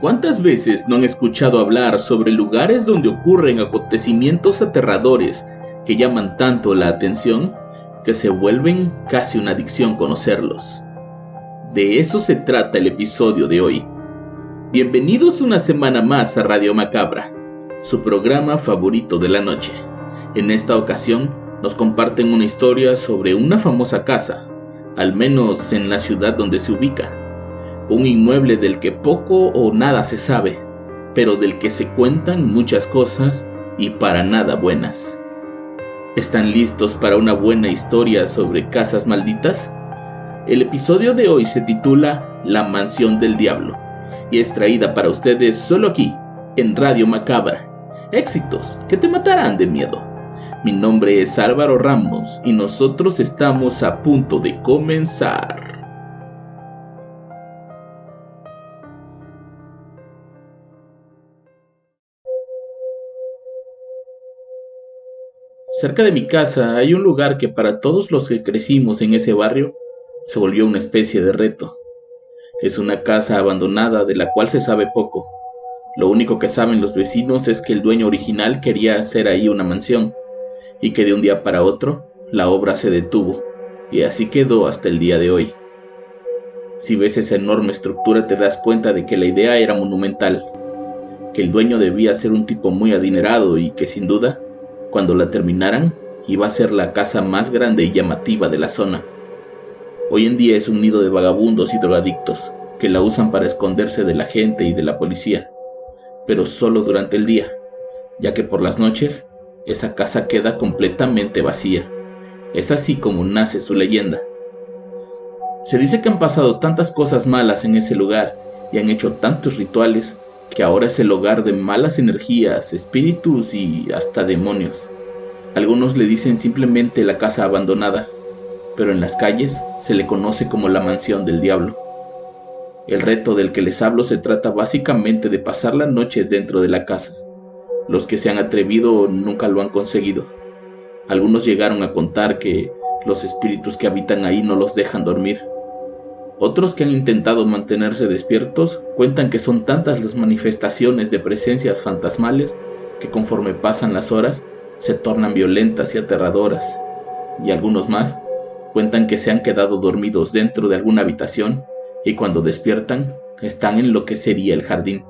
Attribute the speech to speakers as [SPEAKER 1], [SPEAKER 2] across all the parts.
[SPEAKER 1] ¿Cuántas veces no han escuchado hablar sobre lugares donde ocurren acontecimientos aterradores que llaman tanto la atención que se vuelven casi una adicción conocerlos? De eso se trata el episodio de hoy. Bienvenidos una semana más a Radio Macabra, su programa favorito de la noche. En esta ocasión nos comparten una historia sobre una famosa casa, al menos en la ciudad donde se ubica un inmueble del que poco o nada se sabe, pero del que se cuentan muchas cosas y para nada buenas. ¿Están listos para una buena historia sobre casas malditas? El episodio de hoy se titula La Mansión del Diablo y es traída para ustedes solo aquí, en Radio Macabra. Éxitos que te matarán de miedo. Mi nombre es Álvaro Ramos y nosotros estamos a punto de comenzar. Cerca de mi casa hay un lugar que para todos los que crecimos en ese barrio se volvió una especie de reto. Es una casa abandonada de la cual se sabe poco. Lo único que saben los vecinos es que el dueño original quería hacer ahí una mansión y que de un día para otro la obra se detuvo y así quedó hasta el día de hoy. Si ves esa enorme estructura te das cuenta de que la idea era monumental, que el dueño debía ser un tipo muy adinerado y que sin duda cuando la terminaran, iba a ser la casa más grande y llamativa de la zona. Hoy en día es un nido de vagabundos y drogadictos que la usan para esconderse de la gente y de la policía, pero solo durante el día, ya que por las noches esa casa queda completamente vacía. Es así como nace su leyenda. Se dice que han pasado tantas cosas malas en ese lugar y han hecho tantos rituales que ahora es el hogar de malas energías, espíritus y hasta demonios. Algunos le dicen simplemente la casa abandonada, pero en las calles se le conoce como la mansión del diablo. El reto del que les hablo se trata básicamente de pasar la noche dentro de la casa. Los que se han atrevido nunca lo han conseguido. Algunos llegaron a contar que los espíritus que habitan ahí no los dejan dormir otros que han intentado mantenerse despiertos cuentan que son tantas las manifestaciones de presencias fantasmales que conforme pasan las horas se tornan violentas y aterradoras. Y algunos más cuentan que se han quedado dormidos dentro de alguna habitación y cuando despiertan están en lo que sería el jardín.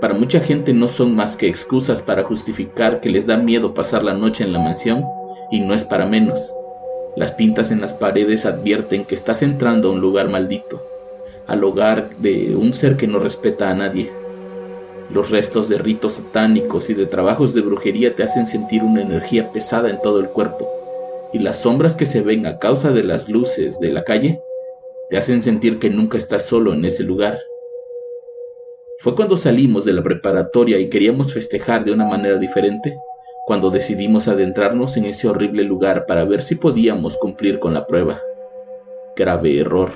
[SPEAKER 1] Para mucha gente no son más que excusas para justificar que les da miedo pasar la noche en la mansión y no es para menos. Las pintas en las paredes advierten que estás entrando a un lugar maldito, al hogar de un ser que no respeta a nadie. Los restos de ritos satánicos y de trabajos de brujería te hacen sentir una energía pesada en todo el cuerpo, y las sombras que se ven a causa de las luces de la calle te hacen sentir que nunca estás solo en ese lugar. Fue cuando salimos de la preparatoria y queríamos festejar de una manera diferente cuando decidimos adentrarnos en ese horrible lugar para ver si podíamos cumplir con la prueba. Grave error.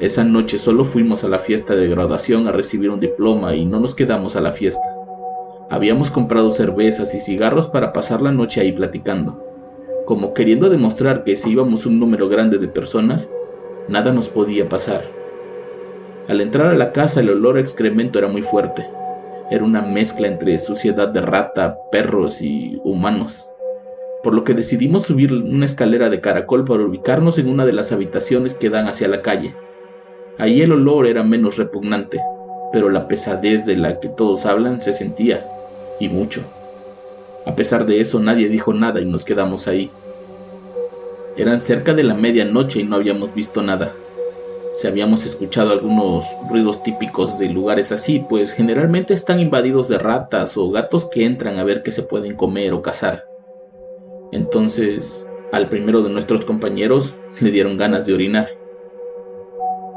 [SPEAKER 1] Esa noche solo fuimos a la fiesta de graduación a recibir un diploma y no nos quedamos a la fiesta. Habíamos comprado cervezas y cigarros para pasar la noche ahí platicando, como queriendo demostrar que si íbamos un número grande de personas, nada nos podía pasar. Al entrar a la casa el olor a excremento era muy fuerte era una mezcla entre suciedad de rata, perros y humanos. Por lo que decidimos subir una escalera de caracol para ubicarnos en una de las habitaciones que dan hacia la calle. Ahí el olor era menos repugnante, pero la pesadez de la que todos hablan se sentía, y mucho. A pesar de eso nadie dijo nada y nos quedamos ahí. Eran cerca de la medianoche y no habíamos visto nada si habíamos escuchado algunos ruidos típicos de lugares así, pues generalmente están invadidos de ratas o gatos que entran a ver qué se pueden comer o cazar. Entonces, al primero de nuestros compañeros le dieron ganas de orinar.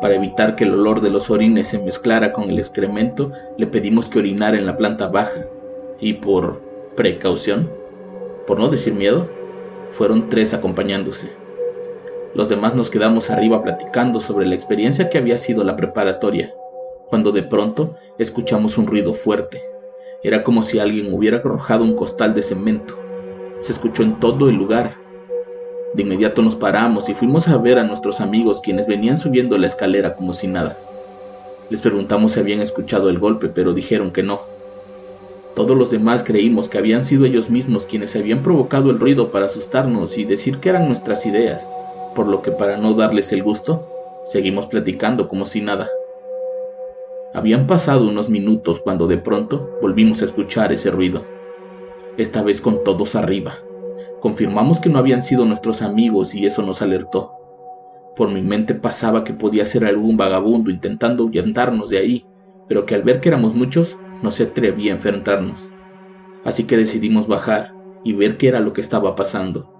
[SPEAKER 1] Para evitar que el olor de los orines se mezclara con el excremento, le pedimos que orinara en la planta baja, y por precaución, por no decir miedo, fueron tres acompañándose. Los demás nos quedamos arriba platicando sobre la experiencia que había sido la preparatoria, cuando de pronto escuchamos un ruido fuerte. Era como si alguien hubiera arrojado un costal de cemento. Se escuchó en todo el lugar. De inmediato nos paramos y fuimos a ver a nuestros amigos quienes venían subiendo la escalera como si nada. Les preguntamos si habían escuchado el golpe, pero dijeron que no. Todos los demás creímos que habían sido ellos mismos quienes habían provocado el ruido para asustarnos y decir que eran nuestras ideas, por lo que para no darles el gusto, seguimos platicando como si nada. Habían pasado unos minutos cuando de pronto volvimos a escuchar ese ruido, esta vez con todos arriba. Confirmamos que no habían sido nuestros amigos y eso nos alertó. Por mi mente pasaba que podía ser algún vagabundo intentando ahuyentarnos de ahí, pero que al ver que éramos muchos, no se atrevía a enfrentarnos. Así que decidimos bajar y ver qué era lo que estaba pasando.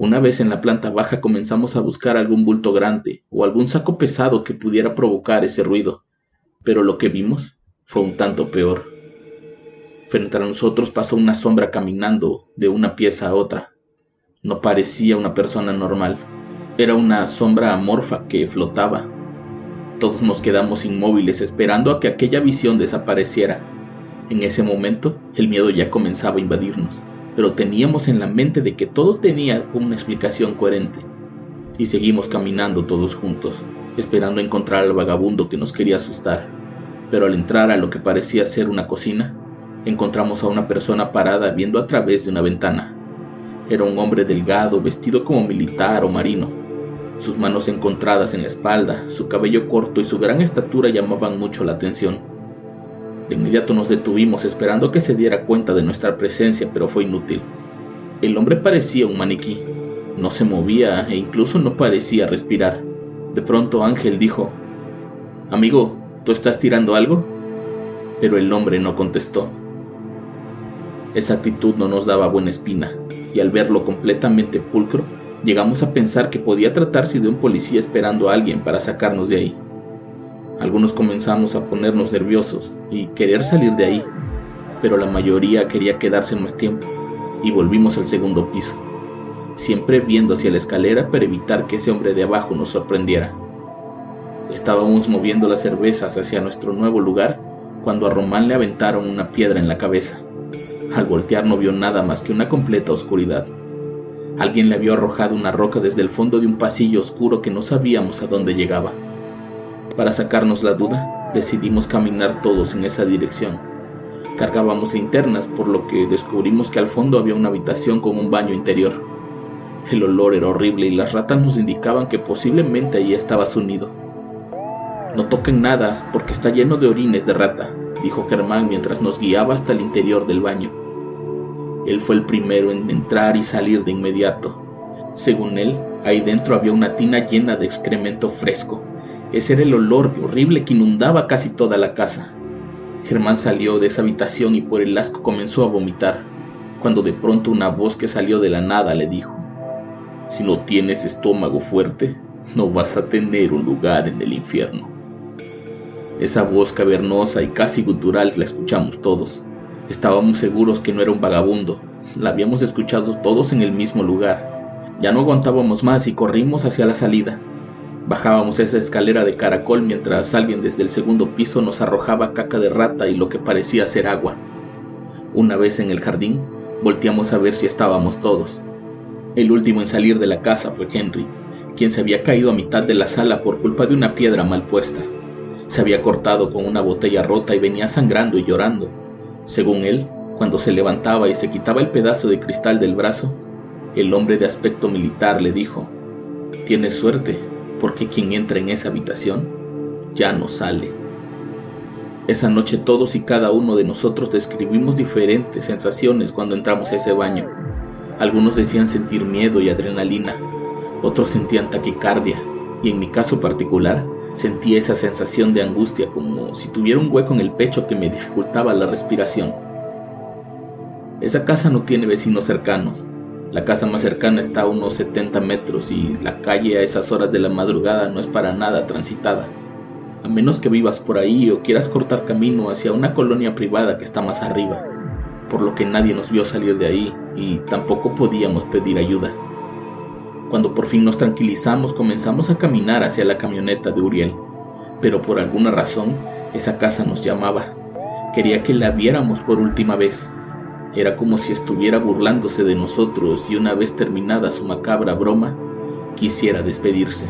[SPEAKER 1] Una vez en la planta baja comenzamos a buscar algún bulto grande o algún saco pesado que pudiera provocar ese ruido, pero lo que vimos fue un tanto peor. Frente a nosotros pasó una sombra caminando de una pieza a otra. No parecía una persona normal, era una sombra amorfa que flotaba. Todos nos quedamos inmóviles esperando a que aquella visión desapareciera. En ese momento el miedo ya comenzaba a invadirnos, pero teníamos en la mente de que todo tenía una explicación coherente. Y seguimos caminando todos juntos esperando encontrar al vagabundo que nos quería asustar, pero al entrar a lo que parecía ser una cocina, encontramos a una persona parada viendo a través de una ventana. Era un hombre delgado, vestido como militar o marino. Sus manos encontradas en la espalda, su cabello corto y su gran estatura llamaban mucho la atención. De inmediato nos detuvimos esperando que se diera cuenta de nuestra presencia, pero fue inútil. El hombre parecía un maniquí, no se movía e incluso no parecía respirar. De pronto Ángel dijo, Amigo, ¿tú estás tirando algo? Pero el hombre no contestó. Esa actitud no nos daba buena espina, y al verlo completamente pulcro, llegamos a pensar que podía tratarse de un policía esperando a alguien para sacarnos de ahí. Algunos comenzamos a ponernos nerviosos y querer salir de ahí, pero la mayoría quería quedarse más tiempo, y volvimos al segundo piso siempre viendo hacia la escalera para evitar que ese hombre de abajo nos sorprendiera. Estábamos moviendo las cervezas hacia nuestro nuevo lugar cuando a Román le aventaron una piedra en la cabeza. Al voltear no vio nada más que una completa oscuridad. Alguien le había arrojado una roca desde el fondo de un pasillo oscuro que no sabíamos a dónde llegaba. Para sacarnos la duda, decidimos caminar todos en esa dirección. Cargábamos linternas, por lo que descubrimos que al fondo había una habitación con un baño interior. El olor era horrible y las ratas nos indicaban que posiblemente allí estaba su nido. No toquen nada porque está lleno de orines de rata, dijo Germán mientras nos guiaba hasta el interior del baño. Él fue el primero en entrar y salir de inmediato. Según él, ahí dentro había una tina llena de excremento fresco. Ese era el olor horrible que inundaba casi toda la casa. Germán salió de esa habitación y por el asco comenzó a vomitar, cuando de pronto una voz que salió de la nada le dijo, si no tienes estómago fuerte, no vas a tener un lugar en el infierno. Esa voz cavernosa y casi gutural la escuchamos todos. Estábamos seguros que no era un vagabundo. La habíamos escuchado todos en el mismo lugar. Ya no aguantábamos más y corrimos hacia la salida. Bajábamos esa escalera de caracol mientras alguien desde el segundo piso nos arrojaba caca de rata y lo que parecía ser agua. Una vez en el jardín, volteamos a ver si estábamos todos. El último en salir de la casa fue Henry, quien se había caído a mitad de la sala por culpa de una piedra mal puesta. Se había cortado con una botella rota y venía sangrando y llorando. Según él, cuando se levantaba y se quitaba el pedazo de cristal del brazo, el hombre de aspecto militar le dijo, Tienes suerte, porque quien entra en esa habitación ya no sale. Esa noche todos y cada uno de nosotros describimos diferentes sensaciones cuando entramos a ese baño. Algunos decían sentir miedo y adrenalina, otros sentían taquicardia, y en mi caso particular sentía esa sensación de angustia como si tuviera un hueco en el pecho que me dificultaba la respiración. Esa casa no tiene vecinos cercanos. La casa más cercana está a unos 70 metros y la calle a esas horas de la madrugada no es para nada transitada. A menos que vivas por ahí o quieras cortar camino hacia una colonia privada que está más arriba por lo que nadie nos vio salir de ahí y tampoco podíamos pedir ayuda. Cuando por fin nos tranquilizamos comenzamos a caminar hacia la camioneta de Uriel, pero por alguna razón esa casa nos llamaba. Quería que la viéramos por última vez. Era como si estuviera burlándose de nosotros y una vez terminada su macabra broma, quisiera despedirse.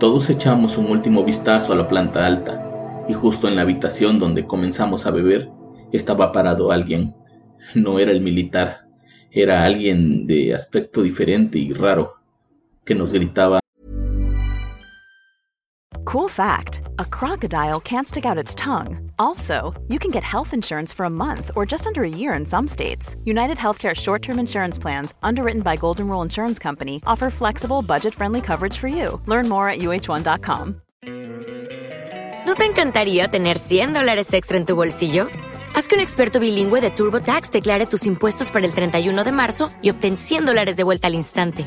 [SPEAKER 1] Todos echamos un último vistazo a la planta alta y justo en la habitación donde comenzamos a beber estaba parado alguien. No era el militar, era alguien de aspecto diferente y raro, que nos gritaba.
[SPEAKER 2] Cool fact a crocodile can't stick out its tongue. Also, you can get health insurance for a month or just under a year in some states. United Healthcare short term insurance plans, underwritten by Golden Rule Insurance Company, offer flexible, budget friendly coverage for you. Learn more at uh1.com.
[SPEAKER 3] ¿No te encantaría tener 100 dólares extra en tu bolsillo? Haz que un experto bilingüe de TurboTax declare tus impuestos para el 31 de marzo y obtén 100 dólares de vuelta al instante.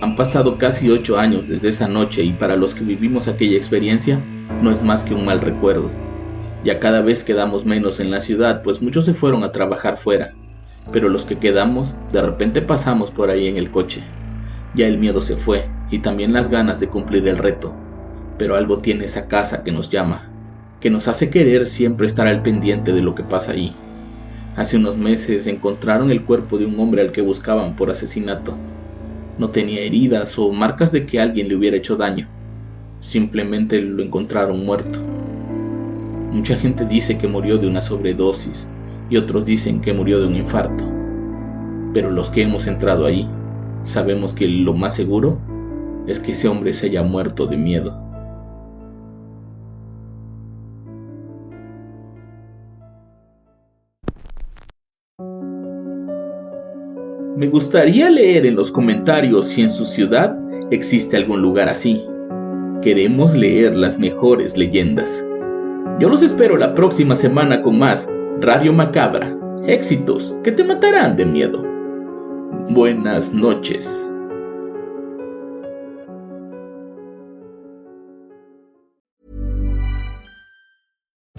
[SPEAKER 1] Han pasado casi ocho años desde esa noche y para los que vivimos aquella experiencia no es más que un mal recuerdo. Ya cada vez quedamos menos en la ciudad, pues muchos se fueron a trabajar fuera, pero los que quedamos de repente pasamos por ahí en el coche. Ya el miedo se fue y también las ganas de cumplir el reto, pero algo tiene esa casa que nos llama, que nos hace querer siempre estar al pendiente de lo que pasa ahí. Hace unos meses encontraron el cuerpo de un hombre al que buscaban por asesinato no tenía heridas o marcas de que alguien le hubiera hecho daño. Simplemente lo encontraron muerto. Mucha gente dice que murió de una sobredosis y otros dicen que murió de un infarto. Pero los que hemos entrado ahí sabemos que lo más seguro es que ese hombre se haya muerto de miedo. Me gustaría leer en los comentarios si en su ciudad existe algún lugar así. Queremos leer las mejores leyendas. Yo los espero la próxima semana con más Radio Macabra. Éxitos que te matarán de miedo. Buenas noches.